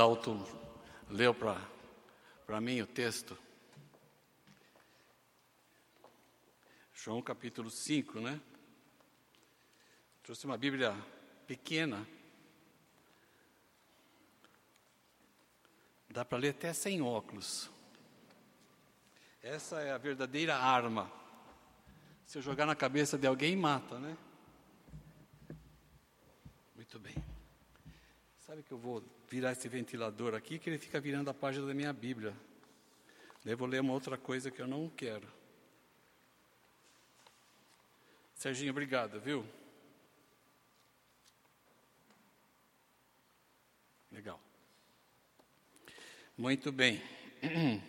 Dalton leu para mim o texto. João capítulo 5, né? Trouxe uma Bíblia pequena. Dá para ler até sem óculos. Essa é a verdadeira arma. Se eu jogar na cabeça de alguém, mata, né? Muito bem. Sabe que eu vou virar esse ventilador aqui, que ele fica virando a página da minha Bíblia. Daí vou ler uma outra coisa que eu não quero. Serginho, obrigado, viu? Legal. Muito bem.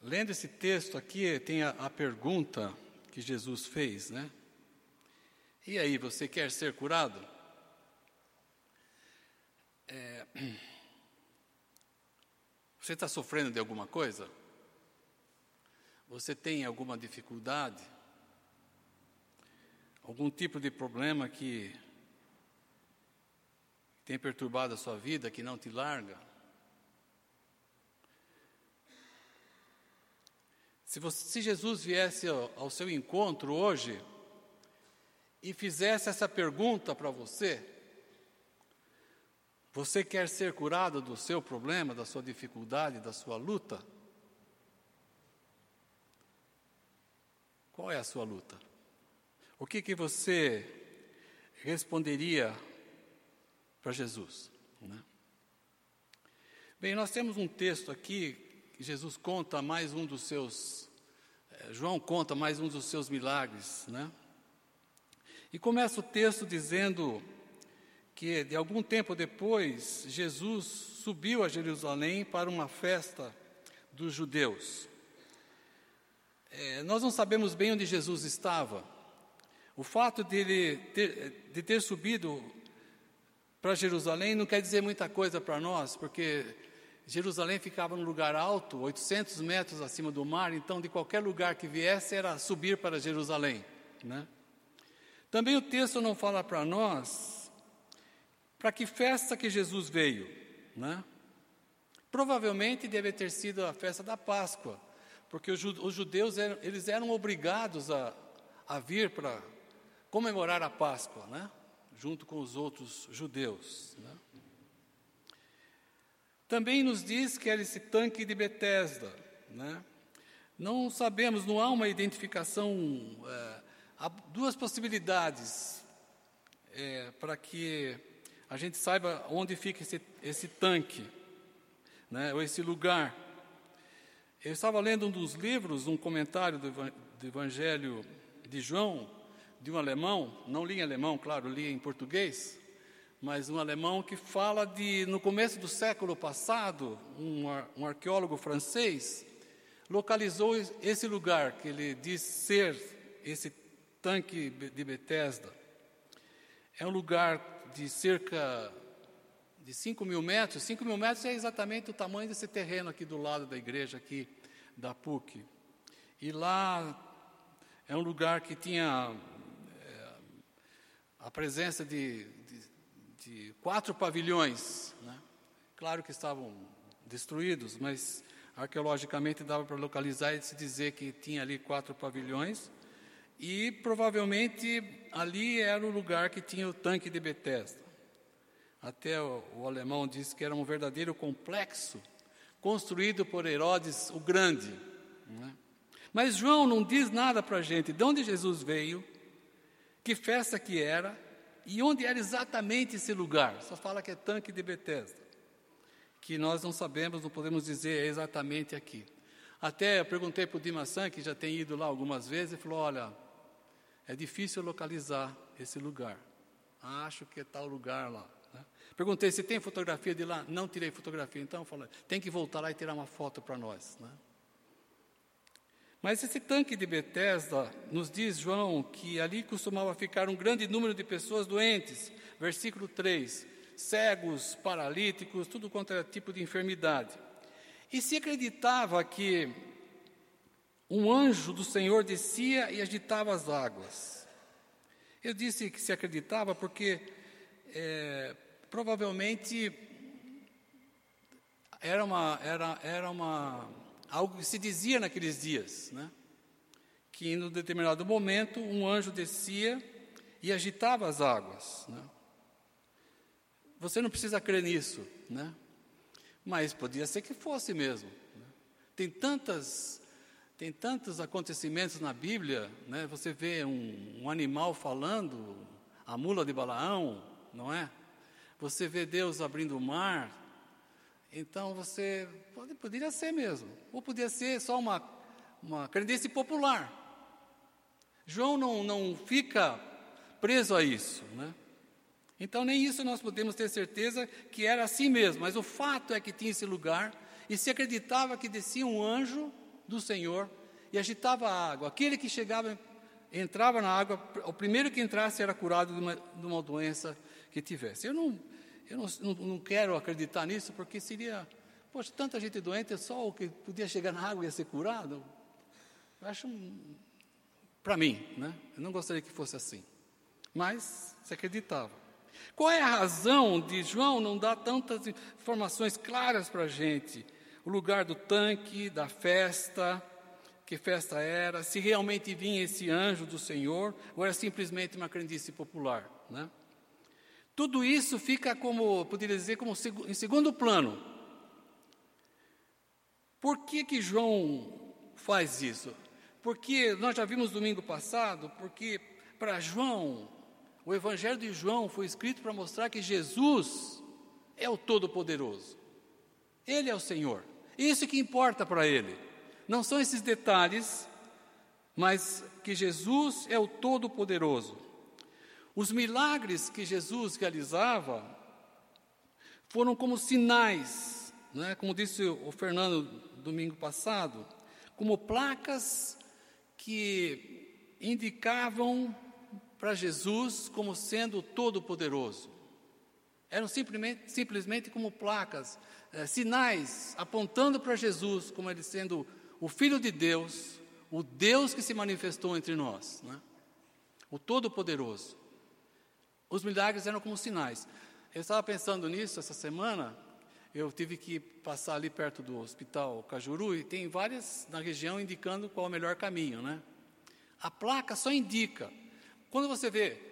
Lendo esse texto aqui, tem a, a, pergunta que Jesus fez, né? E aí, você quer ser curado? É, você está sofrendo de alguma coisa? Você tem alguma dificuldade? Algum tipo de problema que tem perturbado a sua vida, que não te larga? Se, você, se Jesus viesse ao, ao seu encontro hoje e fizesse essa pergunta para você, você quer ser curado do seu problema, da sua dificuldade, da sua luta? Qual é a sua luta? O que, que você responderia para Jesus? Né? Bem, nós temos um texto aqui que Jesus conta mais um dos seus, eh, João conta mais um dos seus milagres, né? E começa o texto dizendo que de algum tempo depois Jesus subiu a Jerusalém para uma festa dos judeus. É, nós não sabemos bem onde Jesus estava. O fato de ele ter, de ter subido para Jerusalém não quer dizer muita coisa para nós, porque Jerusalém ficava num lugar alto, 800 metros acima do mar, então de qualquer lugar que viesse era subir para Jerusalém. Né? Também o texto não fala para nós para que festa que Jesus veio. Né? Provavelmente deve ter sido a festa da Páscoa porque os judeus eram, eles eram obrigados a, a vir para comemorar a Páscoa, né? junto com os outros judeus. Né? Também nos diz que era esse tanque de Betesda. Né? Não sabemos, não há uma identificação. É, há duas possibilidades é, para que a gente saiba onde fica esse, esse tanque, né? ou esse lugar. Eu estava lendo um dos livros, um comentário do, do Evangelho de João, de um alemão, não li em alemão, claro, li em português, mas um alemão que fala de, no começo do século passado, um, um arqueólogo francês localizou esse lugar que ele diz ser esse tanque de Bethesda. É um lugar de cerca de 5 mil metros. 5 mil metros é exatamente o tamanho desse terreno aqui do lado da igreja, aqui da PUC. E lá é um lugar que tinha é, a presença de, de, de quatro pavilhões. Né? Claro que estavam destruídos, mas arqueologicamente dava para localizar e se dizer que tinha ali quatro pavilhões. E provavelmente ali era o lugar que tinha o tanque de Bethesda. Até o, o alemão disse que era um verdadeiro complexo construído por Herodes o Grande. É? Mas João não diz nada para a gente de onde Jesus veio, que festa que era e onde era exatamente esse lugar. Só fala que é tanque de Betesda, que nós não sabemos, não podemos dizer exatamente aqui. Até eu perguntei para o Dimassan, que já tem ido lá algumas vezes, e falou: olha, é difícil localizar esse lugar. Acho que é tal lugar lá. Perguntei se tem fotografia de lá. Não tirei fotografia. Então, falei, tem que voltar lá e tirar uma foto para nós. Né? Mas esse tanque de Betesda, nos diz João, que ali costumava ficar um grande número de pessoas doentes. Versículo 3. Cegos, paralíticos, tudo quanto era tipo de enfermidade. E se acreditava que um anjo do Senhor descia e agitava as águas. Eu disse que se acreditava porque é, provavelmente era uma era era uma algo que se dizia naqueles dias, né? Que em um determinado momento um anjo descia e agitava as águas, né? Você não precisa crer nisso, né? Mas podia ser que fosse mesmo. Né? Tem tantas tem tantos acontecimentos na Bíblia, né? Você vê um, um animal falando, a mula de Balaão, não é? Você vê Deus abrindo o mar. Então você pode, poderia ser mesmo, ou podia ser só uma uma crendice popular. João não não fica preso a isso, né? Então, nem isso nós podemos ter certeza que era assim mesmo, mas o fato é que tinha esse lugar e se acreditava que descia um anjo do Senhor e agitava a água. Aquele que chegava, entrava na água, o primeiro que entrasse era curado de uma, de uma doença que tivesse. Eu, não, eu não, não, não quero acreditar nisso, porque seria, poxa, tanta gente doente, só o que podia chegar na água ia ser curado. Eu acho, para mim, né? eu não gostaria que fosse assim. Mas se acreditava. Qual é a razão de João não dar tantas informações claras para a gente? O lugar do tanque, da festa, que festa era, se realmente vinha esse anjo do Senhor, ou era simplesmente uma crendice popular, né? Tudo isso fica como, poderia dizer, como em segundo plano. Por que que João faz isso? Porque nós já vimos domingo passado, porque para João o Evangelho de João foi escrito para mostrar que Jesus é o Todo-Poderoso. Ele é o Senhor. Isso que importa para ele. Não são esses detalhes, mas que Jesus é o Todo-Poderoso. Os milagres que Jesus realizava foram como sinais, né? como disse o Fernando domingo passado, como placas que indicavam para Jesus como sendo todo-poderoso. Eram simplesmente, simplesmente como placas, eh, sinais apontando para Jesus como ele sendo o Filho de Deus, o Deus que se manifestou entre nós, né? o Todo-Poderoso. Os milagres eram como sinais. Eu estava pensando nisso essa semana. Eu tive que passar ali perto do hospital Cajuru e tem várias na região indicando qual é o melhor caminho, né? A placa só indica quando você vê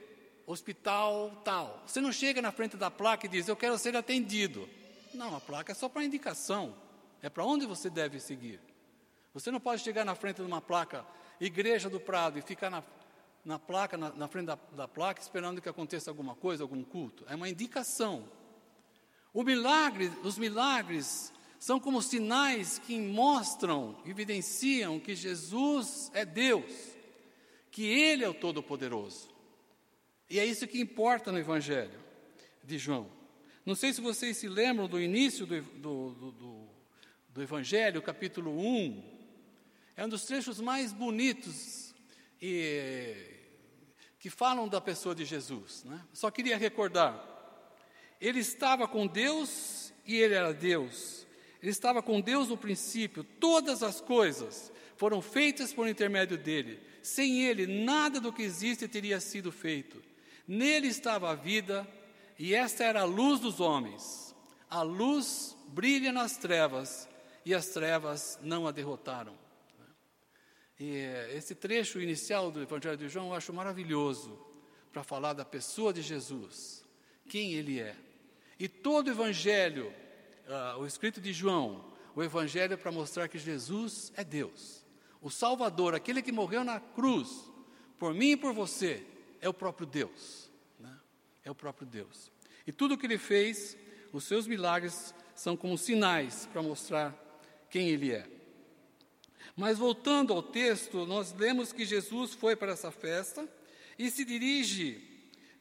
hospital tal, você não chega na frente da placa e diz, eu quero ser atendido. Não, a placa é só para indicação, é para onde você deve seguir. Você não pode chegar na frente de uma placa, Igreja do Prado, e ficar na, na placa, na, na frente da, da, placa, esperando que aconteça alguma coisa, algum culto. É uma indicação. O milagre, os milagres são como sinais que mostram, evidenciam que Jesus é Deus que Ele é o Todo-Poderoso. E é isso que importa no Evangelho de João. Não sei se vocês se lembram do início do, do, do, do Evangelho, capítulo 1. É um dos trechos mais bonitos e, que falam da pessoa de Jesus. Né? Só queria recordar. Ele estava com Deus e ele era Deus. Ele estava com Deus no princípio. Todas as coisas foram feitas por intermédio dele sem ele, nada do que existe teria sido feito. Nele estava a vida, e esta era a luz dos homens. A luz brilha nas trevas, e as trevas não a derrotaram. E eh, esse trecho inicial do Evangelho de João eu acho maravilhoso para falar da pessoa de Jesus, quem ele é. E todo o Evangelho, uh, o escrito de João, o Evangelho é para mostrar que Jesus é Deus. O Salvador, aquele que morreu na cruz, por mim e por você, é o próprio Deus. Né? É o próprio Deus. E tudo o que ele fez, os seus milagres, são como sinais para mostrar quem ele é. Mas voltando ao texto, nós lemos que Jesus foi para essa festa e se dirige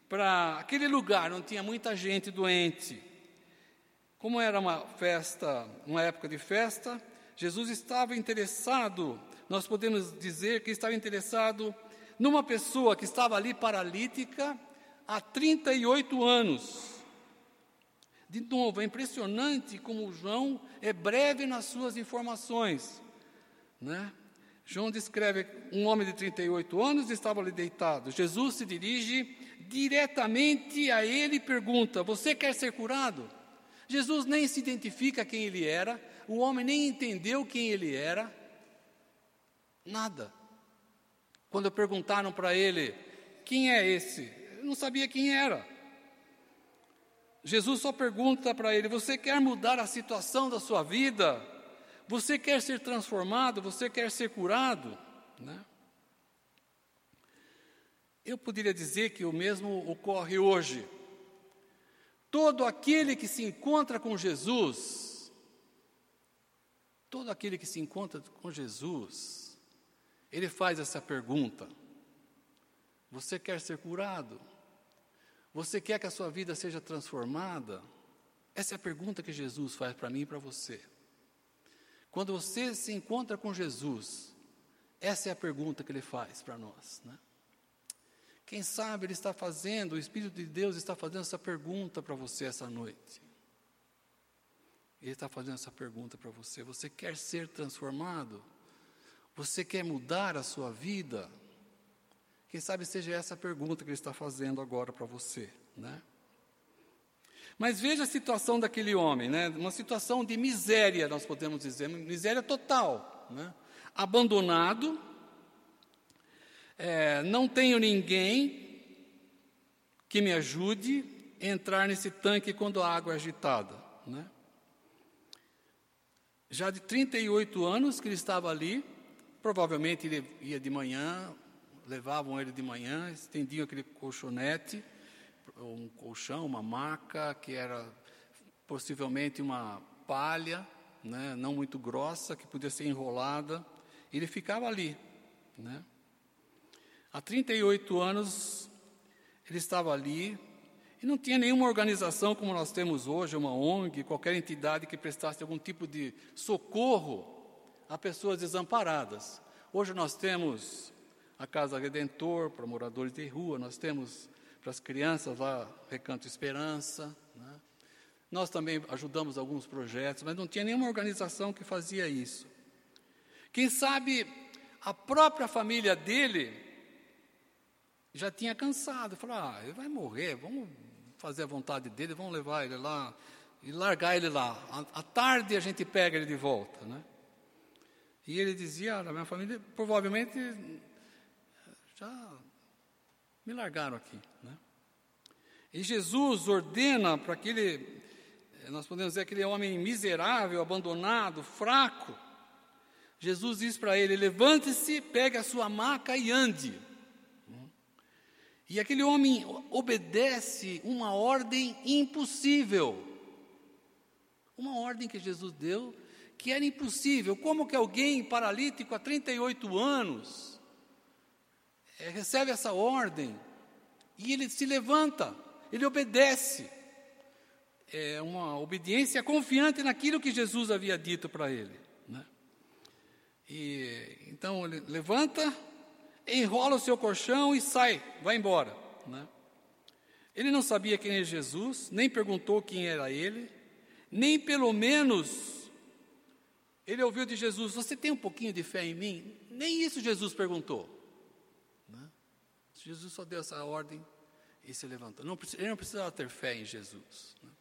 para aquele lugar onde tinha muita gente doente. Como era uma festa, uma época de festa, Jesus estava interessado nós podemos dizer que estava interessado numa pessoa que estava ali paralítica há 38 anos. De novo, é impressionante como João é breve nas suas informações. Né? João descreve um homem de 38 anos estava ali deitado. Jesus se dirige diretamente a ele e pergunta: Você quer ser curado? Jesus nem se identifica quem ele era, o homem nem entendeu quem ele era, nada. Quando perguntaram para ele: Quem é esse? Ele não sabia quem era. Jesus só pergunta para ele: Você quer mudar a situação da sua vida? Você quer ser transformado? Você quer ser curado? Né? Eu poderia dizer que o mesmo ocorre hoje. Todo aquele que se encontra com Jesus, todo aquele que se encontra com Jesus, ele faz essa pergunta: Você quer ser curado? Você quer que a sua vida seja transformada? Essa é a pergunta que Jesus faz para mim e para você. Quando você se encontra com Jesus, essa é a pergunta que ele faz para nós. Né? Quem sabe ele está fazendo, o Espírito de Deus está fazendo essa pergunta para você essa noite. Ele está fazendo essa pergunta para você: você quer ser transformado? Você quer mudar a sua vida? Quem sabe seja essa a pergunta que ele está fazendo agora para você, né? Mas veja a situação daquele homem, né? Uma situação de miséria, nós podemos dizer, miséria total, né? Abandonado, é, não tenho ninguém que me ajude a entrar nesse tanque quando a água é agitada, né? Já de 38 anos que ele estava ali, provavelmente ele ia de manhã, levavam ele de manhã, estendiam aquele colchonete, um colchão, uma maca, que era possivelmente uma palha, né, não muito grossa, que podia ser enrolada. Ele ficava ali. Né? Há 38 anos, ele estava ali, e não tinha nenhuma organização como nós temos hoje, uma ONG, qualquer entidade que prestasse algum tipo de socorro a pessoas desamparadas. Hoje nós temos a Casa Redentor para moradores de rua, nós temos para as crianças lá Recanto Esperança. Né? Nós também ajudamos alguns projetos, mas não tinha nenhuma organização que fazia isso. Quem sabe a própria família dele já tinha cansado, falou: ah, ele vai morrer, vamos fazer a vontade dele, vamos levar ele lá e largar ele lá. À tarde a gente pega ele de volta, né? E ele dizia: a minha família provavelmente já me largaram aqui. Né? E Jesus ordena para aquele, nós podemos dizer, aquele homem miserável, abandonado, fraco. Jesus diz para ele: levante-se, pegue a sua maca e ande. E aquele homem obedece uma ordem impossível. Uma ordem que Jesus deu que era impossível. Como que alguém paralítico há 38 anos é, recebe essa ordem e ele se levanta, ele obedece. É uma obediência confiante naquilo que Jesus havia dito para ele. Né? E, então ele levanta, enrola o seu colchão e sai, vai embora. Né? Ele não sabia quem é Jesus, nem perguntou quem era ele, nem pelo menos ele ouviu de Jesus: Você tem um pouquinho de fé em mim? Nem isso Jesus perguntou. Jesus só deu essa ordem e se levantou. Não, ele não precisava ter fé em Jesus. Né?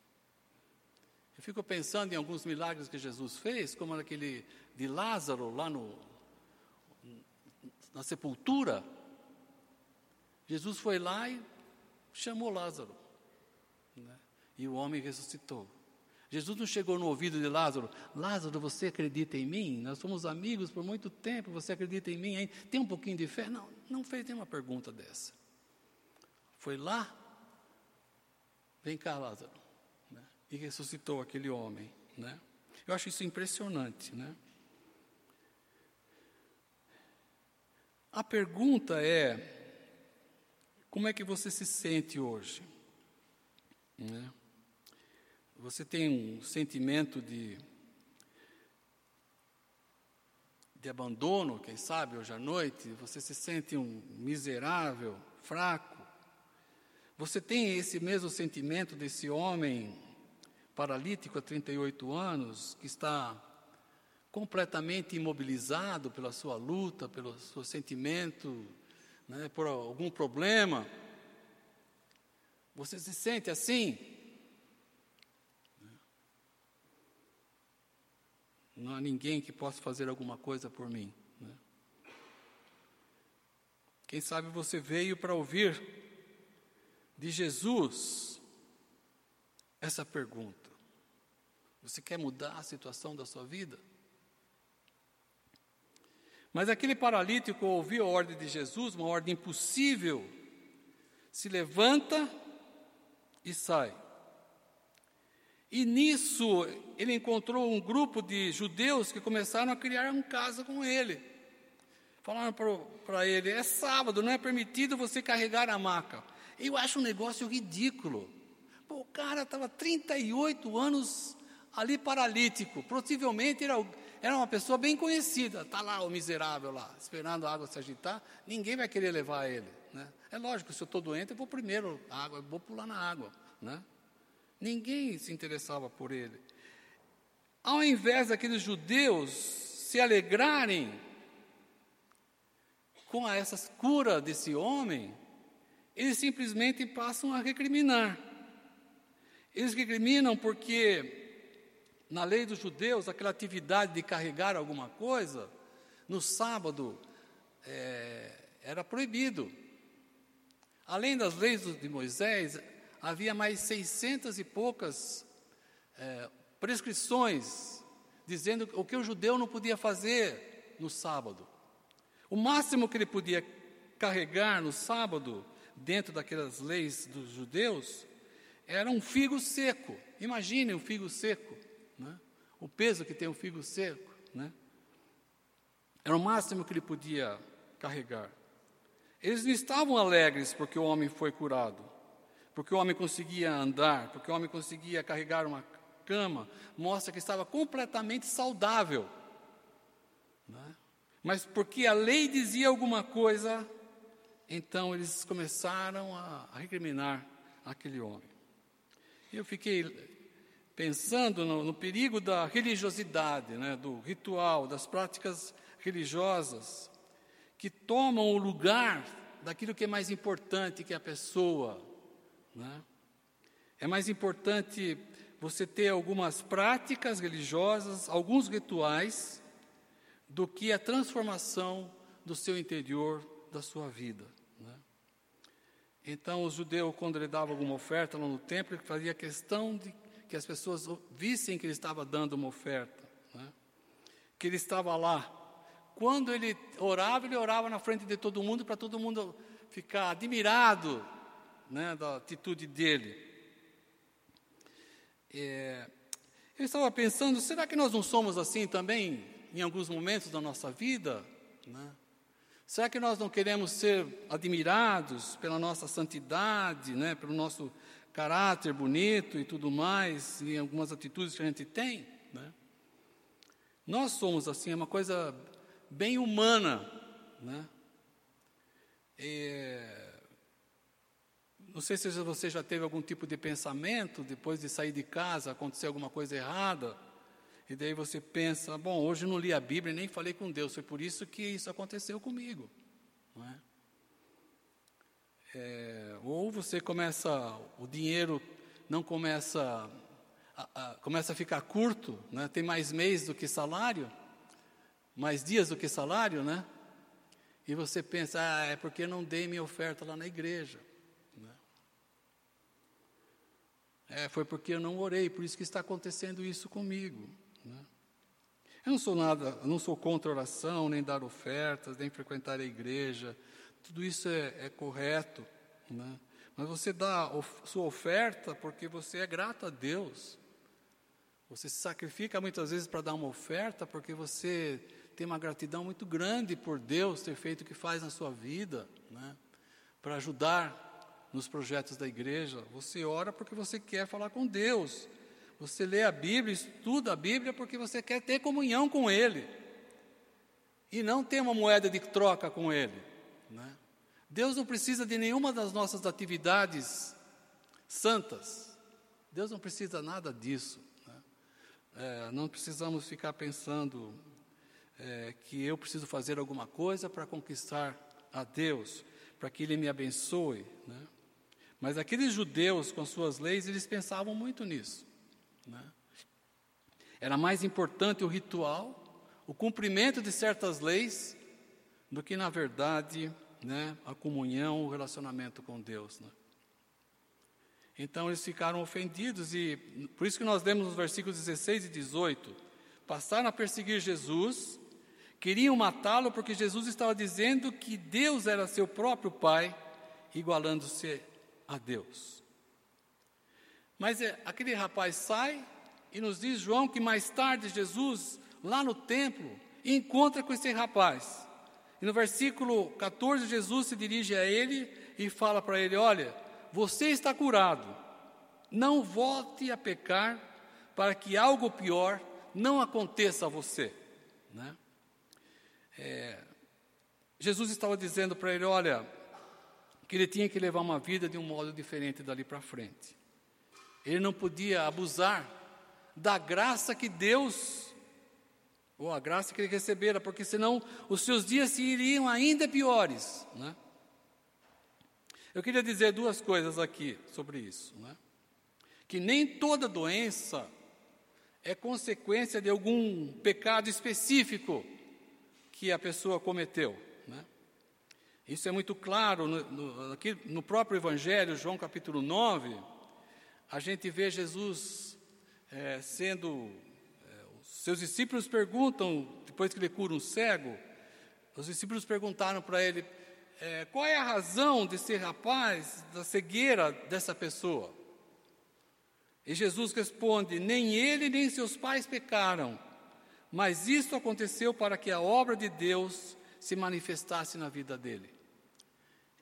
Eu fico pensando em alguns milagres que Jesus fez, como aquele de Lázaro lá no, na sepultura. Jesus foi lá e chamou Lázaro. Né? E o homem ressuscitou. Jesus não chegou no ouvido de Lázaro, Lázaro, você acredita em mim? Nós somos amigos por muito tempo, você acredita em mim? Hein? Tem um pouquinho de fé? Não, não fez nenhuma pergunta dessa. Foi lá, vem cá, Lázaro, né? e ressuscitou aquele homem. Né? Eu acho isso impressionante. Né? A pergunta é: como é que você se sente hoje? Né? Você tem um sentimento de, de abandono, quem sabe, hoje à noite? Você se sente um miserável, fraco? Você tem esse mesmo sentimento desse homem paralítico há 38 anos, que está completamente imobilizado pela sua luta, pelo seu sentimento, né, por algum problema? Você se sente assim? Não há ninguém que possa fazer alguma coisa por mim. Né? Quem sabe você veio para ouvir de Jesus essa pergunta: Você quer mudar a situação da sua vida? Mas aquele paralítico ouviu a ordem de Jesus, uma ordem impossível, se levanta e sai. E nisso ele encontrou um grupo de judeus que começaram a criar um caso com ele. Falaram para ele: é sábado, não é permitido você carregar a maca. Eu acho um negócio ridículo. Pô, o cara estava 38 anos ali paralítico. Possivelmente era, era uma pessoa bem conhecida. Está lá o miserável lá, esperando a água se agitar. Ninguém vai querer levar ele. Né? É lógico, se eu estou doente, eu vou primeiro água, vou pular na água. Né? Ninguém se interessava por ele. Ao invés daqueles judeus se alegrarem com essa cura desse homem, eles simplesmente passam a recriminar. Eles recriminam porque, na lei dos judeus, aquela atividade de carregar alguma coisa, no sábado, é, era proibido. Além das leis de Moisés, havia mais seiscentas e poucas é, prescrições dizendo o que o judeu não podia fazer no sábado. O máximo que ele podia carregar no sábado, dentro daquelas leis dos judeus, era um figo seco. Imagine um figo seco, né? o peso que tem um figo seco. Né? Era o máximo que ele podia carregar. Eles não estavam alegres porque o homem foi curado porque o homem conseguia andar, porque o homem conseguia carregar uma cama, mostra que estava completamente saudável. Né? Mas porque a lei dizia alguma coisa, então eles começaram a, recriminar aquele homem. Eu fiquei pensando no, no perigo da religiosidade, né, do ritual, das práticas religiosas, que tomam o lugar daquilo que é mais importante, que é a pessoa, né? É mais importante você ter algumas práticas religiosas, alguns rituais, do que a transformação do seu interior, da sua vida. Né? Então, o judeu, quando ele dava alguma oferta lá no templo, ele fazia questão de que as pessoas vissem que ele estava dando uma oferta, né? que ele estava lá. Quando ele orava, ele orava na frente de todo mundo, para todo mundo ficar admirado né, da atitude dele. É, eu estava pensando, será que nós não somos assim também em alguns momentos da nossa vida? Né? Será que nós não queremos ser admirados pela nossa santidade, né, pelo nosso caráter bonito e tudo mais, e algumas atitudes que a gente tem? Né? Nós somos assim, é uma coisa bem humana. Né? É, não sei se você já teve algum tipo de pensamento depois de sair de casa, acontecer alguma coisa errada, e daí você pensa: bom, hoje não li a Bíblia nem falei com Deus, foi por isso que isso aconteceu comigo. Não é? É, ou você começa, o dinheiro não começa a, a, começa a ficar curto, né? tem mais mês do que salário, mais dias do que salário, né? E você pensa, ah, é porque não dei minha oferta lá na igreja. É, foi porque eu não orei, por isso que está acontecendo isso comigo. Né? Eu não sou nada, não sou contra oração, nem dar ofertas, nem frequentar a igreja. Tudo isso é, é correto. Né? Mas você dá a sua oferta porque você é grato a Deus. Você se sacrifica muitas vezes para dar uma oferta porque você tem uma gratidão muito grande por Deus ter feito o que faz na sua vida, né? para ajudar nos projetos da igreja. Você ora porque você quer falar com Deus. Você lê a Bíblia, estuda a Bíblia porque você quer ter comunhão com Ele. E não ter uma moeda de troca com Ele. Né? Deus não precisa de nenhuma das nossas atividades santas. Deus não precisa nada disso. Né? É, não precisamos ficar pensando é, que eu preciso fazer alguma coisa para conquistar a Deus, para que Ele me abençoe. Né? Mas aqueles judeus, com suas leis, eles pensavam muito nisso. Né? Era mais importante o ritual, o cumprimento de certas leis, do que, na verdade, né, a comunhão, o relacionamento com Deus. Né? Então eles ficaram ofendidos e por isso que nós lemos nos versículos 16 e 18, passaram a perseguir Jesus, queriam matá-lo porque Jesus estava dizendo que Deus era seu próprio Pai, igualando-se a Deus. Mas é, aquele rapaz sai e nos diz João que mais tarde Jesus, lá no templo, encontra com esse rapaz. E no versículo 14, Jesus se dirige a ele e fala para ele: Olha, você está curado, não volte a pecar para que algo pior não aconteça a você. Né? É, Jesus estava dizendo para ele: olha, que ele tinha que levar uma vida de um modo diferente dali para frente. Ele não podia abusar da graça que Deus, ou a graça que ele recebera, porque senão os seus dias se iriam ainda piores. Né? Eu queria dizer duas coisas aqui sobre isso. Né? Que nem toda doença é consequência de algum pecado específico que a pessoa cometeu. Isso é muito claro no, no, aqui no próprio Evangelho, João capítulo 9, a gente vê Jesus é, sendo. É, seus discípulos perguntam, depois que ele cura um cego, os discípulos perguntaram para ele: é, qual é a razão de ser rapaz, da cegueira dessa pessoa? E Jesus responde: Nem ele nem seus pais pecaram, mas isso aconteceu para que a obra de Deus se manifestasse na vida dele.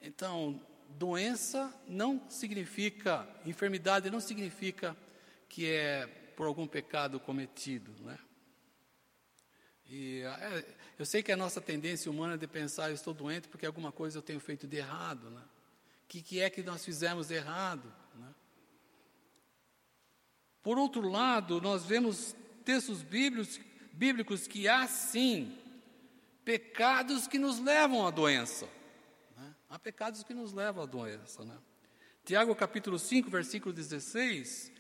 Então, doença não significa, enfermidade não significa que é por algum pecado cometido, né? E é, eu sei que a nossa tendência humana é de pensar, eu estou doente porque alguma coisa eu tenho feito de errado, né? O que, que é que nós fizemos de errado? Né? Por outro lado, nós vemos textos bíblicos, bíblicos que há sim pecados que nos levam à doença. Há pecados que nos levam à doença. Né? Tiago capítulo 5, versículo 16,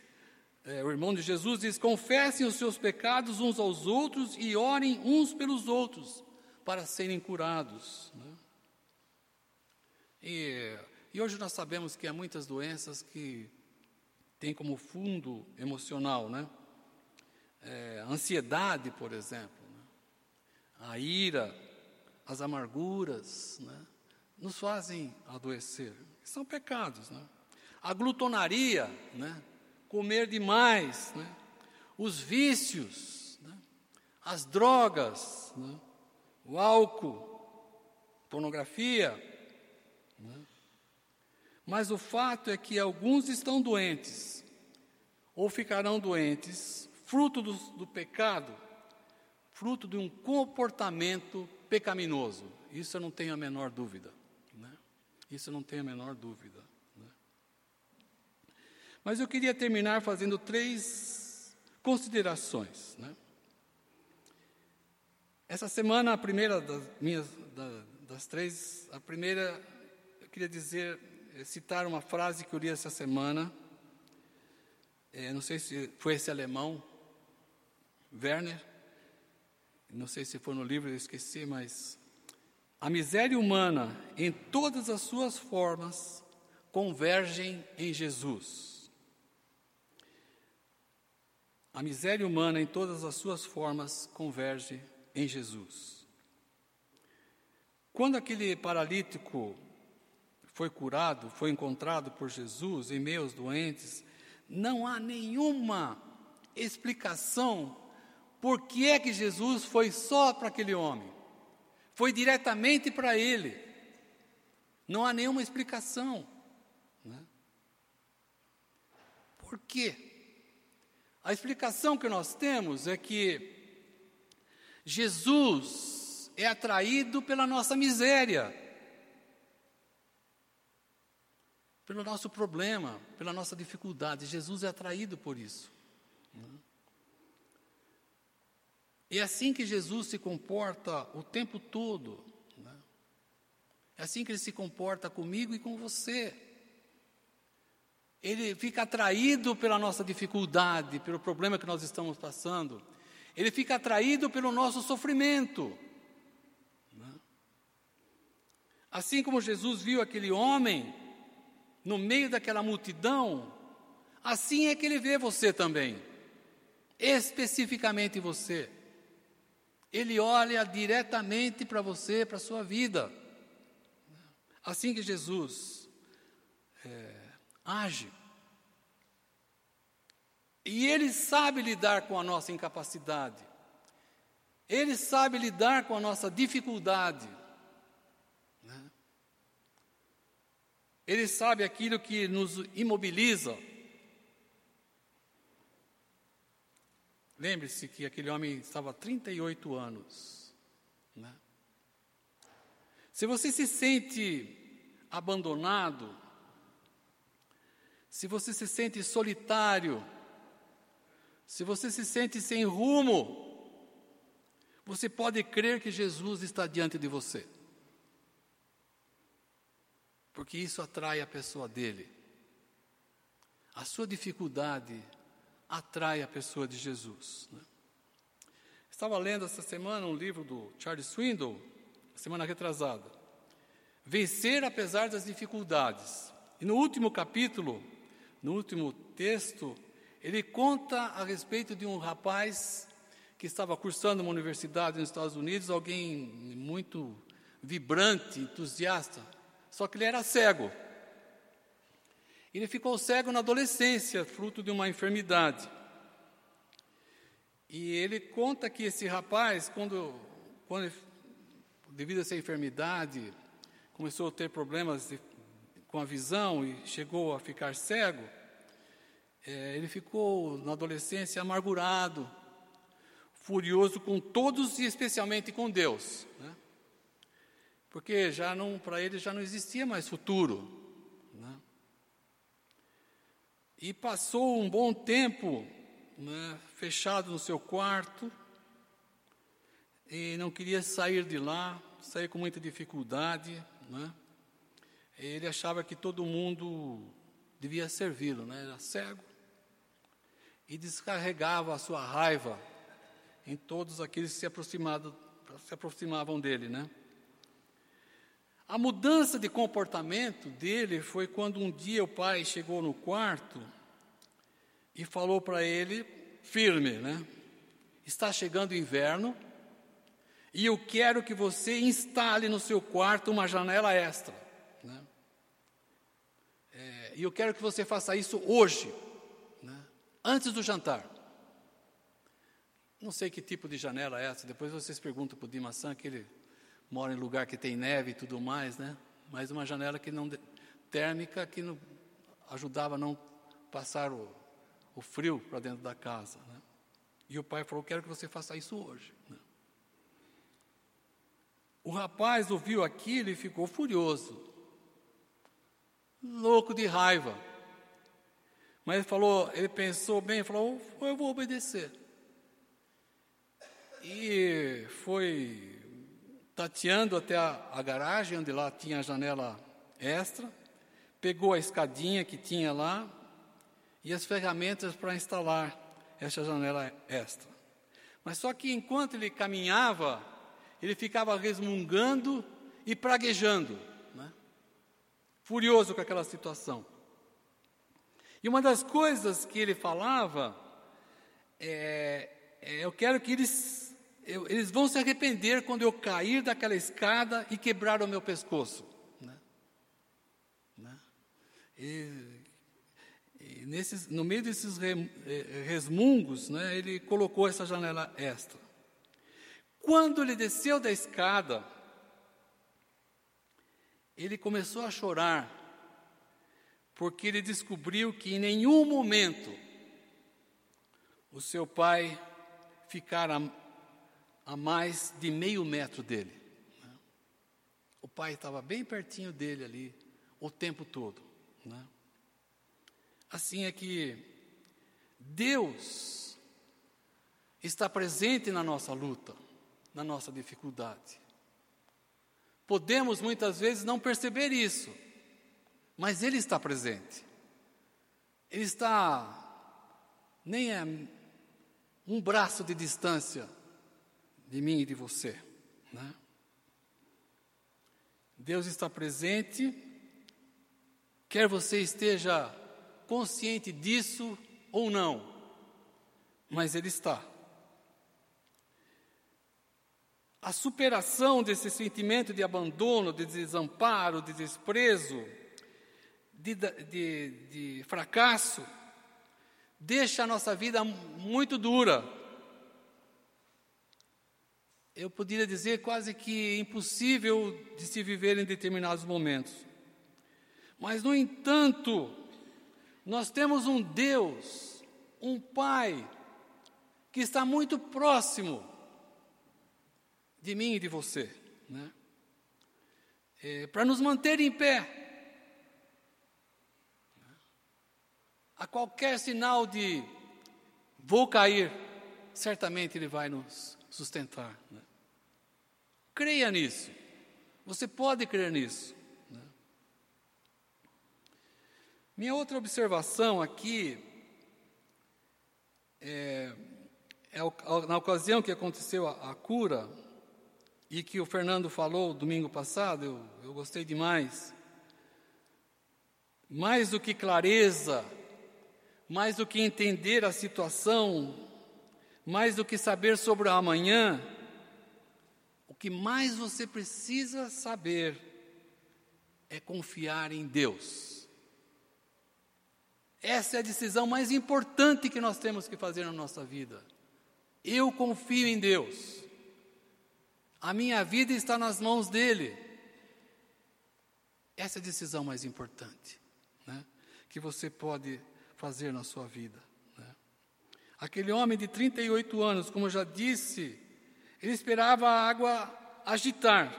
é, o irmão de Jesus diz: Confessem os seus pecados uns aos outros e orem uns pelos outros para serem curados. Né? E, e, hoje nós sabemos que há muitas doenças que têm como fundo emocional, né? É, ansiedade, por exemplo, né? a ira, as amarguras, né? Nos fazem adoecer. São pecados, né? A glutonaria, né? comer demais, né? os vícios, né? as drogas, né? o álcool, pornografia. Né? Mas o fato é que alguns estão doentes, ou ficarão doentes, fruto do, do pecado, fruto de um comportamento pecaminoso. Isso eu não tenho a menor dúvida. Né? Isso não tenho a menor dúvida. Mas eu queria terminar fazendo três considerações. Né? Essa semana, a primeira das minhas, da, das três, a primeira, eu queria dizer, eh, citar uma frase que eu li essa semana. É, não sei se foi esse alemão, Werner, não sei se foi no livro, eu esqueci, mas a miséria humana, em todas as suas formas, convergem em Jesus. A miséria humana, em todas as suas formas, converge em Jesus. Quando aquele paralítico foi curado, foi encontrado por Jesus em meio aos doentes, não há nenhuma explicação por que é que Jesus foi só para aquele homem. Foi diretamente para ele. Não há nenhuma explicação. Né? Por quê? A explicação que nós temos é que Jesus é atraído pela nossa miséria, pelo nosso problema, pela nossa dificuldade. Jesus é atraído por isso. É assim que Jesus se comporta o tempo todo. Né? É assim que ele se comporta comigo e com você. ele fica atraído pela nossa dificuldade, pelo problema que nós estamos passando, ele fica atraído pelo nosso sofrimento. Né? Assim como Jesus viu aquele homem no meio daquela multidão, assim é que ele vê você também, especificamente você. Ele olha diretamente para você, para a sua vida. Assim que Jesus é, age. E Ele sabe lidar com a nossa incapacidade. Ele sabe lidar com a nossa dificuldade. Né? Ele sabe aquilo que nos imobiliza. Lembre-se que aquele homem estava há 38 anos. Né? Se você se sente abandonado, se você se sente solitário, se você se sente sem rumo, você pode crer que Jesus está diante de você. Porque isso atrai a pessoa dele. A sua dificuldade atrai a pessoa de Jesus. Né? Estava lendo essa semana um livro do Charles Swindoll, semana retrasada. Vencer apesar das dificuldades. E no último capítulo, no último texto, ele conta a respeito de um rapaz que estava cursando uma universidade nos Estados Unidos, alguém muito vibrante, entusiasta, só que ele era cego. Ele ficou cego na adolescência, fruto de uma enfermidade. E ele conta que esse rapaz, quando, quando devido a essa enfermidade, começou a ter problemas de, com a visão e chegou a ficar cego, é, ele ficou na adolescência amargurado, furioso com todos e especialmente com Deus, né? porque já não para ele já não existia mais futuro? E passou um bom tempo né, fechado no seu quarto e não queria sair de lá, sair com muita dificuldade, né? Ele achava que todo mundo devia servi-lo, né? Era cego, e descarregava a sua raiva em todos aqueles que se aproximavam, se aproximavam dele, né? A mudança de comportamento dele foi quando um dia o pai chegou no quarto e falou para ele, firme, né? Está chegando o inverno e eu quero que você instale no seu quarto uma janela extra. Né? É, e eu quero que você faça isso hoje antes do jantar. Não sei que tipo de janela é essa, depois vocês perguntam para o Dimassan, que ele mora em lugar que tem neve e tudo mais, né? Mas uma janela que não térmica que não, ajudava a não passar o, o frio para dentro da casa. Né? E o pai falou: Quero que você faça isso hoje. Né? O rapaz ouviu aquilo e ficou furioso, louco de raiva. Mas ele falou, ele pensou bem, falou, eu vou obedecer. E foi tateando até a, a garagem, onde lá tinha a janela extra, pegou a escadinha que tinha lá e as ferramentas para instalar essa janela extra. Mas só que enquanto ele caminhava, ele ficava resmungando e praguejando, né? furioso com aquela situação. E uma das coisas que ele falava é, é eu quero que eles, eu, eles vão se arrepender quando eu cair daquela escada e quebrar o meu pescoço. Né? Né? E, e nesses, no meio desses re, resmungos, né, ele colocou essa janela extra. Quando ele desceu da escada, ele começou a chorar porque ele descobriu que em nenhum momento o seu pai ficara a mais de meio metro dele. Né? O pai estava bem pertinho dele ali o tempo todo. Né? Assim é que Deus está presente na nossa luta, na nossa dificuldade. Podemos muitas vezes não perceber isso mas Ele está presente. Ele está nem a um braço de distância de mim e de você. Né? Deus está presente, quer você esteja consciente disso ou não, mas Ele está. A superação desse sentimento de abandono, de desamparo, de desprezo, de, de, de fracasso, deixa a nossa vida muito dura. Eu poderia dizer quase que impossível de se viver em determinados momentos. Mas, no entanto, nós temos um Deus, um Pai, que está muito próximo de mim e de você, né? É, para nos manter em pé. A qualquer sinal de vou cair, certamente Ele vai nos sustentar. Né? Creia nisso. Você pode crer nisso. Né? Minha outra observação aqui é, é, na ocasião que aconteceu a, a, cura e que o Fernando falou domingo passado, eu, eu gostei demais. Mais do que clareza, mais do que entender a situação, mais do que saber sobre o amanhã, que mais você precisa saber é confiar em Deus. Essa é a decisão mais importante que nós temos que fazer na nossa vida. Eu confio em Deus. A minha vida está nas mãos dele. Essa é a decisão mais importante, né? Que você pode fazer na sua vida. Né? Aquele homem de 38 anos, como eu já disse, ele esperava a água agitar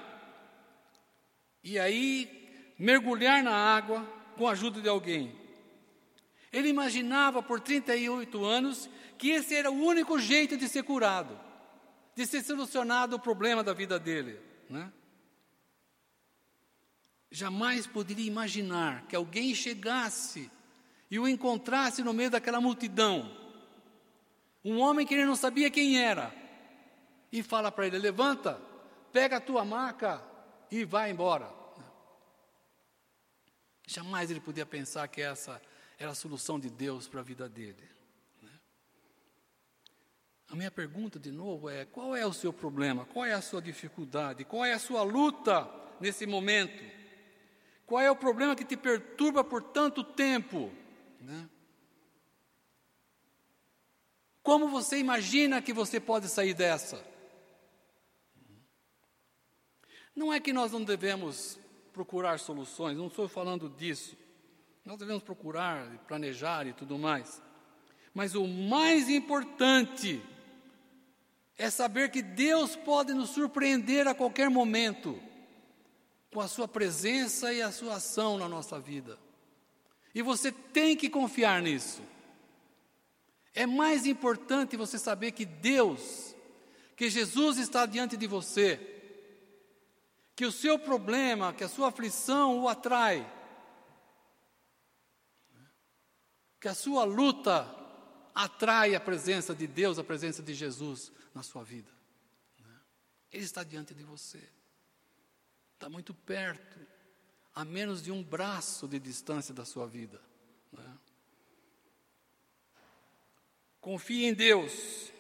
e aí mergulhar na água com a ajuda de alguém. Ele imaginava por 38 anos que esse era o único jeito de ser curado, de ser solucionado o problema da vida dele. Né? Jamais poderia imaginar que alguém chegasse e o encontrasse no meio daquela multidão, um homem que ele não sabia quem era, e fala para ele: levanta, pega a tua maca e vai embora. Jamais ele podia pensar que essa era a solução de Deus para a vida dele. Né? A minha pergunta, de novo, é: qual é o seu problema? Qual é a sua dificuldade? Qual é a sua luta nesse momento? Qual é o problema que te perturba por tanto tempo? Né? Como você imagina que você pode sair dessa? Não é que nós não devemos procurar soluções, não estou falando disso. Nós devemos procurar, planejar e tudo mais. Mas o mais importante é saber que Deus pode nos surpreender a qualquer momento com a Sua presença e a Sua ação na nossa vida. E você tem que confiar nisso. É mais importante você saber que Deus, que Jesus está diante de você, que o seu problema, que a sua aflição o atrai, que a sua luta atrai a presença de Deus, a presença de Jesus na sua vida. Ele está diante de você, está muito perto a menos de um braço de distância da sua vida. Né? Confie em Deus.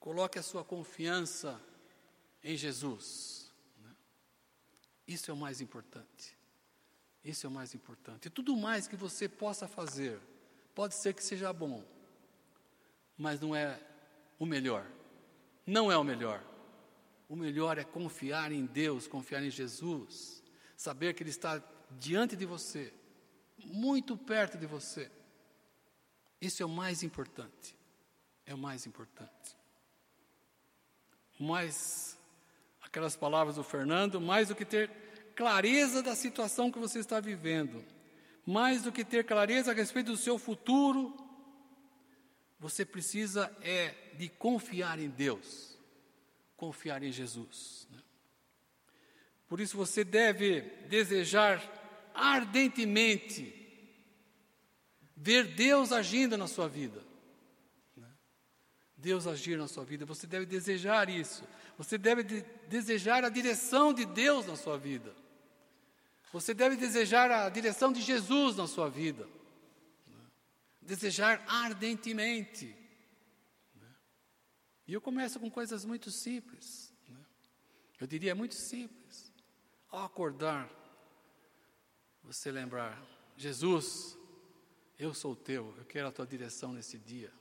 Coloque a sua confiança em Jesus. Né? Isso é o mais importante. Isso é o mais importante. E tudo mais que você possa fazer, pode ser que seja bom, mas não é o melhor. Não é o melhor. O melhor é confiar em Deus, confiar em Jesus, saber que Ele está diante de você, muito perto de você. Isso é o mais importante. É o mais importante. Mais aquelas palavras do Fernando, mais do que ter clareza da situação que você está vivendo, mais do que ter clareza a respeito do seu futuro, você precisa é de confiar em Deus confiar em Jesus. Né? Por isso você deve desejar ardentemente ver Deus agindo na sua vida. Né? Deus agir na sua vida, você deve desejar isso. Você deve de desejar a direção de Deus na sua vida. Você deve desejar a direção de Jesus na sua vida. Desejar ardentemente. E eu começo com coisas muito simples. Eu diria muito simples. Ao acordar, você lembrar: Jesus, eu sou teu, eu quero a tua direção nesse dia.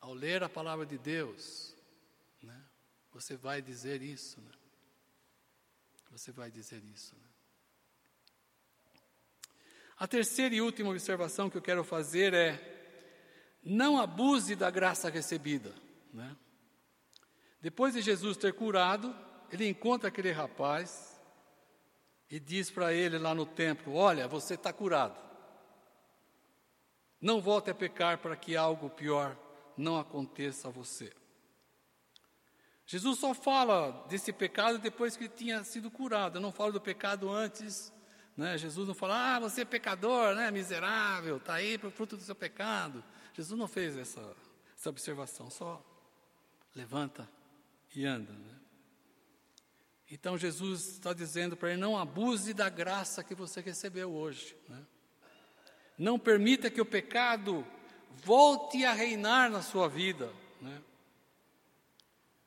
Ao ler a palavra de Deus, você vai dizer isso. Né? Você vai dizer isso. Né? A terceira e última observação que eu quero fazer é: não abuse da graça recebida. Né? Depois de Jesus ter curado, ele encontra aquele rapaz e diz para ele lá no templo: Olha, você está curado. Não volte a pecar para que algo pior não aconteça a você. Jesus só fala desse pecado depois que ele tinha sido curado. Não falo do pecado antes. Né? Jesus não fala, ah, você é pecador, né? miserável, está aí para o fruto do seu pecado. Jesus não fez essa, essa observação, só levanta e anda. Né? Então Jesus está dizendo para ele: não abuse da graça que você recebeu hoje. Né? Não permita que o pecado volte a reinar na sua vida. Né?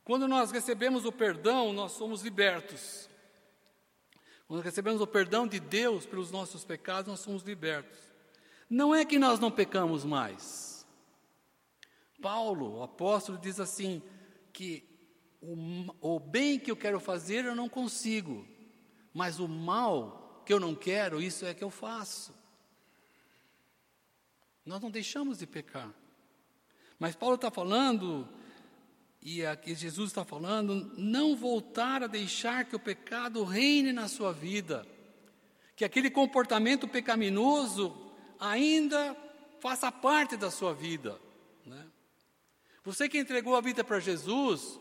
Quando nós recebemos o perdão, nós somos libertos. Quando recebemos o perdão de Deus pelos nossos pecados, nós somos libertos. Não é que nós não pecamos mais. Paulo, o apóstolo, diz assim: que o, o bem que eu quero fazer eu não consigo, mas o mal que eu não quero, isso é que eu faço. Nós não deixamos de pecar. Mas Paulo está falando, e aqui Jesus está falando, não voltar a deixar que o pecado reine na sua vida, que aquele comportamento pecaminoso ainda faça parte da sua vida. Né? Você que entregou a vida para Jesus,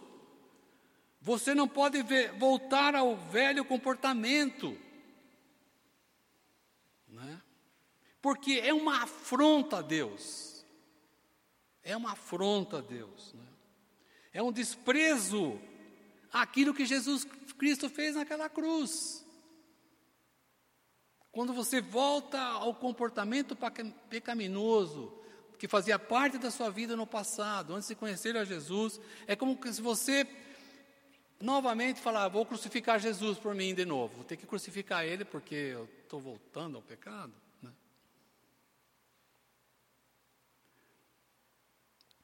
você não pode ver, voltar ao velho comportamento. Né? Porque é uma afronta a Deus. É uma afronta a Deus. Né? É um desprezo àquilo que Jesus Cristo fez naquela cruz. Quando você volta ao comportamento pecaminoso, que fazia parte da sua vida no passado, antes de conhecer a Jesus, é como se você novamente falar, vou crucificar Jesus por mim de novo. Vou ter que crucificar ele porque eu estou voltando ao pecado. Né?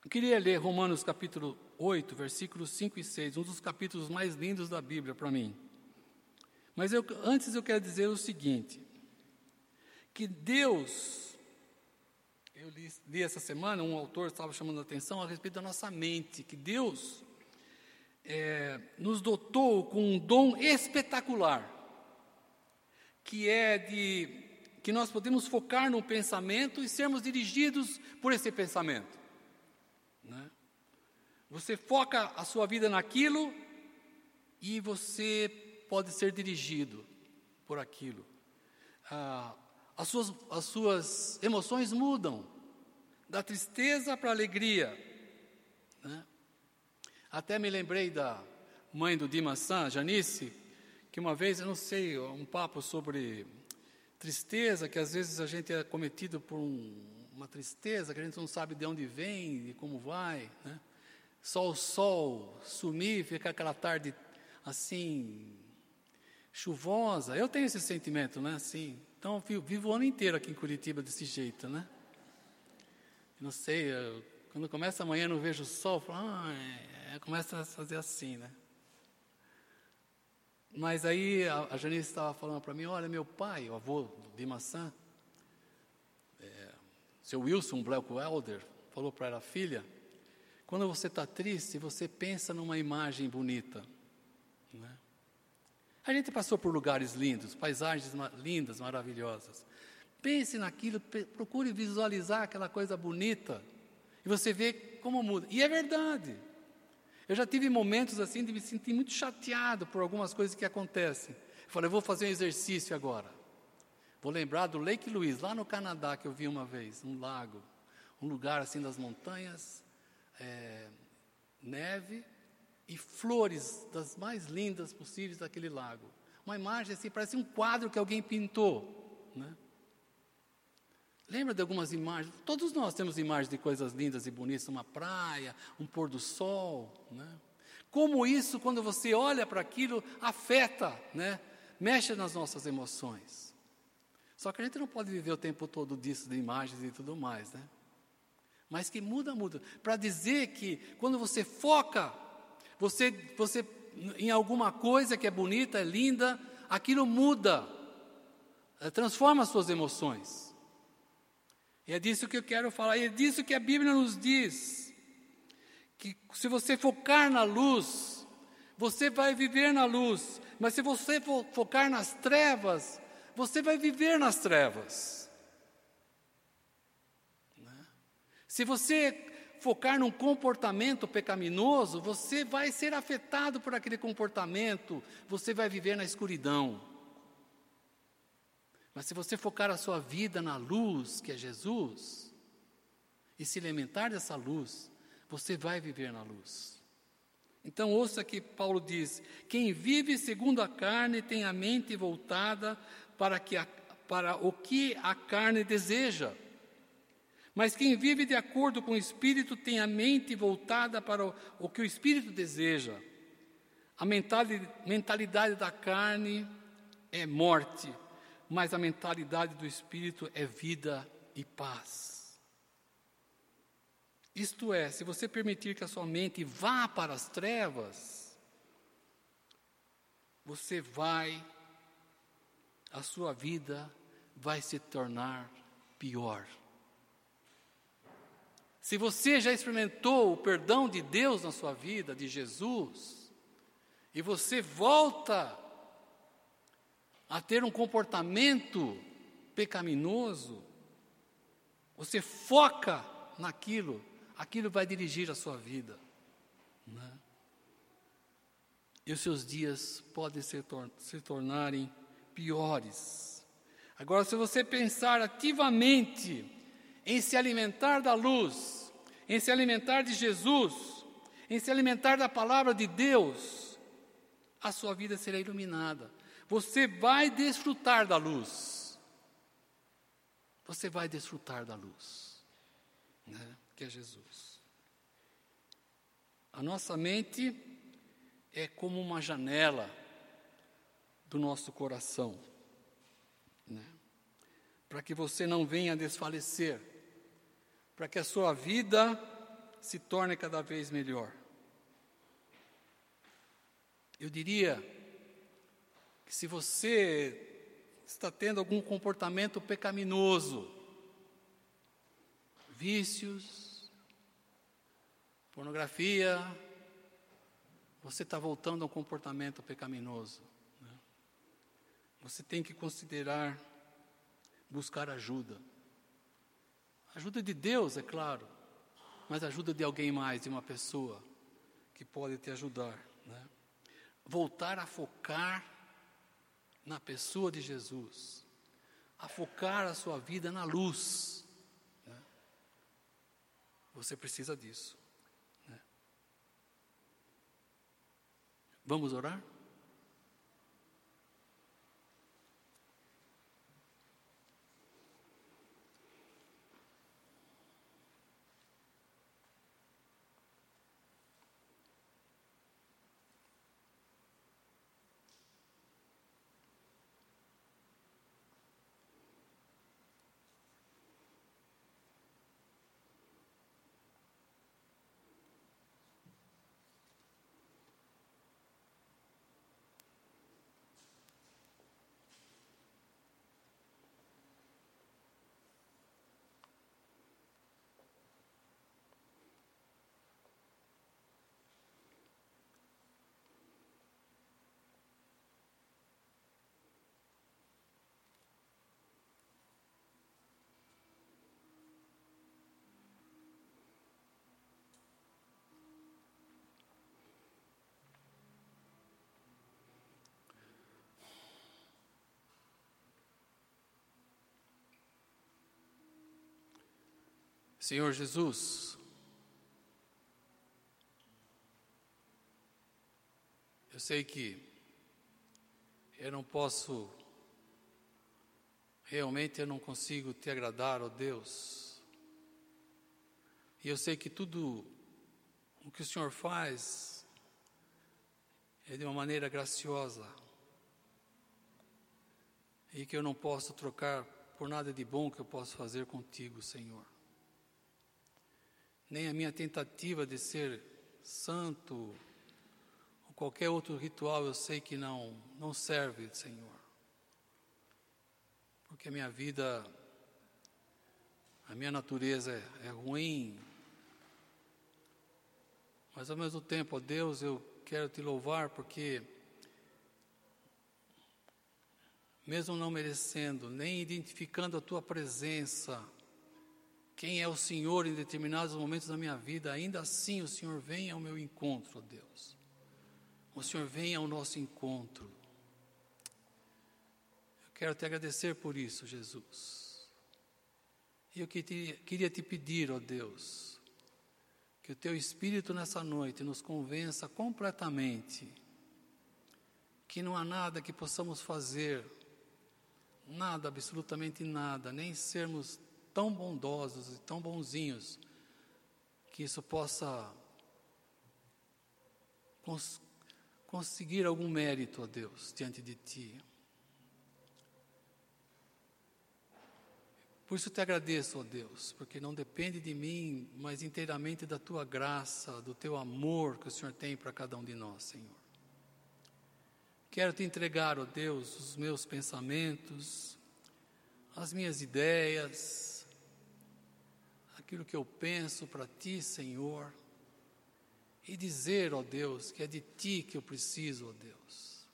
Eu queria ler Romanos capítulo 8, versículos 5 e 6, um dos capítulos mais lindos da Bíblia para mim. Mas eu, antes eu quero dizer o seguinte: que Deus, eu li, li essa semana, um autor estava chamando a atenção a respeito da nossa mente, que Deus é, nos dotou com um dom espetacular, que é de que nós podemos focar no pensamento e sermos dirigidos por esse pensamento. Você foca a sua vida naquilo e você pode ser dirigido por aquilo. Ah, as, suas, as suas emoções mudam da tristeza para a alegria. Né? Até me lembrei da mãe do Dimassan, Janice, que uma vez, eu não sei, um papo sobre tristeza, que às vezes a gente é cometido por um, uma tristeza que a gente não sabe de onde vem e como vai, né? Só o sol sumir, fica aquela tarde assim, chuvosa. Eu tenho esse sentimento, né? Assim, então eu vivo o ano inteiro aqui em Curitiba desse jeito, né? Não sei, eu, quando começa amanhã não vejo o sol, eu falo, ah, é, é, começa a fazer assim, né? Mas aí a, a Janice estava falando para mim, olha, meu pai, o avô de maçã, é, seu Wilson Black Elder, falou para ela, filha, quando você está triste, você pensa numa imagem bonita. Né? A gente passou por lugares lindos, paisagens lindas, maravilhosas. Pense naquilo, procure visualizar aquela coisa bonita. E você vê como muda. E é verdade. Eu já tive momentos assim de me sentir muito chateado por algumas coisas que acontecem. Eu falei, eu vou fazer um exercício agora. Vou lembrar do Lake Louise, lá no Canadá, que eu vi uma vez, um lago, um lugar assim das montanhas, é, neve e flores das mais lindas possíveis daquele lago. Uma imagem assim, parece um quadro que alguém pintou, né? Lembra de algumas imagens? Todos nós temos imagens de coisas lindas e bonitas, uma praia, um pôr do sol, né? Como isso, quando você olha para aquilo, afeta, né? Mexe nas nossas emoções. Só que a gente não pode viver o tempo todo disso, de imagens e tudo mais, né? Mas que muda, muda. Para dizer que quando você foca, você, você em alguma coisa que é bonita, é linda, aquilo muda, eh, transforma as suas emoções. E é disso que eu quero falar, e é disso que a Bíblia nos diz. Que se você focar na luz, você vai viver na luz. Mas se você focar nas trevas, você vai viver nas trevas. Né? Se você focar num comportamento pecaminoso, você vai ser afetado por aquele comportamento, você vai viver na escuridão. Mas se você focar a sua vida na luz, que é Jesus, e se alimentar dessa luz, você vai viver na luz. Então, ouça que Paulo diz: quem vive segundo a carne tem a mente voltada para, que a, para o que a carne deseja. Mas quem vive de acordo com o Espírito tem a mente voltada para o, o que o Espírito deseja. A mentalidade da carne é morte, mas a mentalidade do espírito é vida e paz. Isto é, se você permitir que a sua mente vá para as trevas, você vai, a sua vida vai se tornar pior. Se você já experimentou o perdão de Deus na sua vida, de Jesus, e você volta a ter um comportamento pecaminoso, você foca naquilo, aquilo vai dirigir a sua vida. Né? E os seus dias podem se, tor se tornarem piores. Agora, se você pensar ativamente em se alimentar da luz, em se alimentar de Jesus, em se alimentar da palavra de Deus, a sua vida será iluminada você vai desfrutar da luz. Você vai desfrutar da luz, né? que é Jesus. A nossa mente é como uma janela do nosso coração, né? para que você não venha desfalecer, para que a sua vida se torne cada vez melhor. Eu diria que se você está tendo algum comportamento pecaminoso, vícios, pornografia, você está voltando a um comportamento pecaminoso. Né? Você tem que considerar buscar ajuda. Ajuda de Deus, é claro, mas ajuda de alguém mais, de uma pessoa que pode te ajudar. Né? Voltar a focar na pessoa de Jesus, a focar a sua vida na luz. Né? Você precisa disso. Né? Vamos orar? Senhor Jesus, eu sei que eu não posso, realmente eu não consigo te agradar, ó Deus. E eu sei que tudo o que o Senhor faz é de uma maneira graciosa. E que eu não posso trocar por nada de bom que eu posso fazer contigo, Senhor. Nem a minha tentativa de ser santo ou qualquer outro ritual eu sei que não não serve, Senhor. Porque a minha vida a minha natureza é, é ruim, mas ao mesmo tempo, ó Deus, eu quero te louvar porque, mesmo não merecendo, nem identificando a tua presença, quem é o Senhor em determinados momentos da minha vida, ainda assim o Senhor vem ao meu encontro, Deus. O Senhor vem ao nosso encontro. Eu quero te agradecer por isso, Jesus. E eu queria te pedir, ó Deus, que o teu Espírito nessa noite nos convença completamente que não há nada que possamos fazer, nada, absolutamente nada, nem sermos tão bondosos e tão bonzinhos, que isso possa cons conseguir algum mérito, ó Deus, diante de Ti. Por isso te agradeço, ó Deus, porque não depende de mim, mas inteiramente da tua graça, do teu amor que o Senhor tem para cada um de nós, Senhor. Quero te entregar, ó Deus, os meus pensamentos, as minhas ideias, aquilo que eu penso para ti, Senhor, e dizer, ó Deus, que é de ti que eu preciso, ó Deus.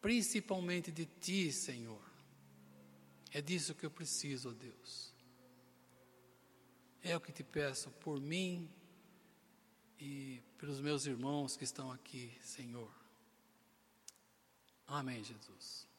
Principalmente de ti, Senhor é disso que eu preciso, ó Deus. É o que te peço por mim e pelos meus irmãos que estão aqui, Senhor. Amém, Jesus.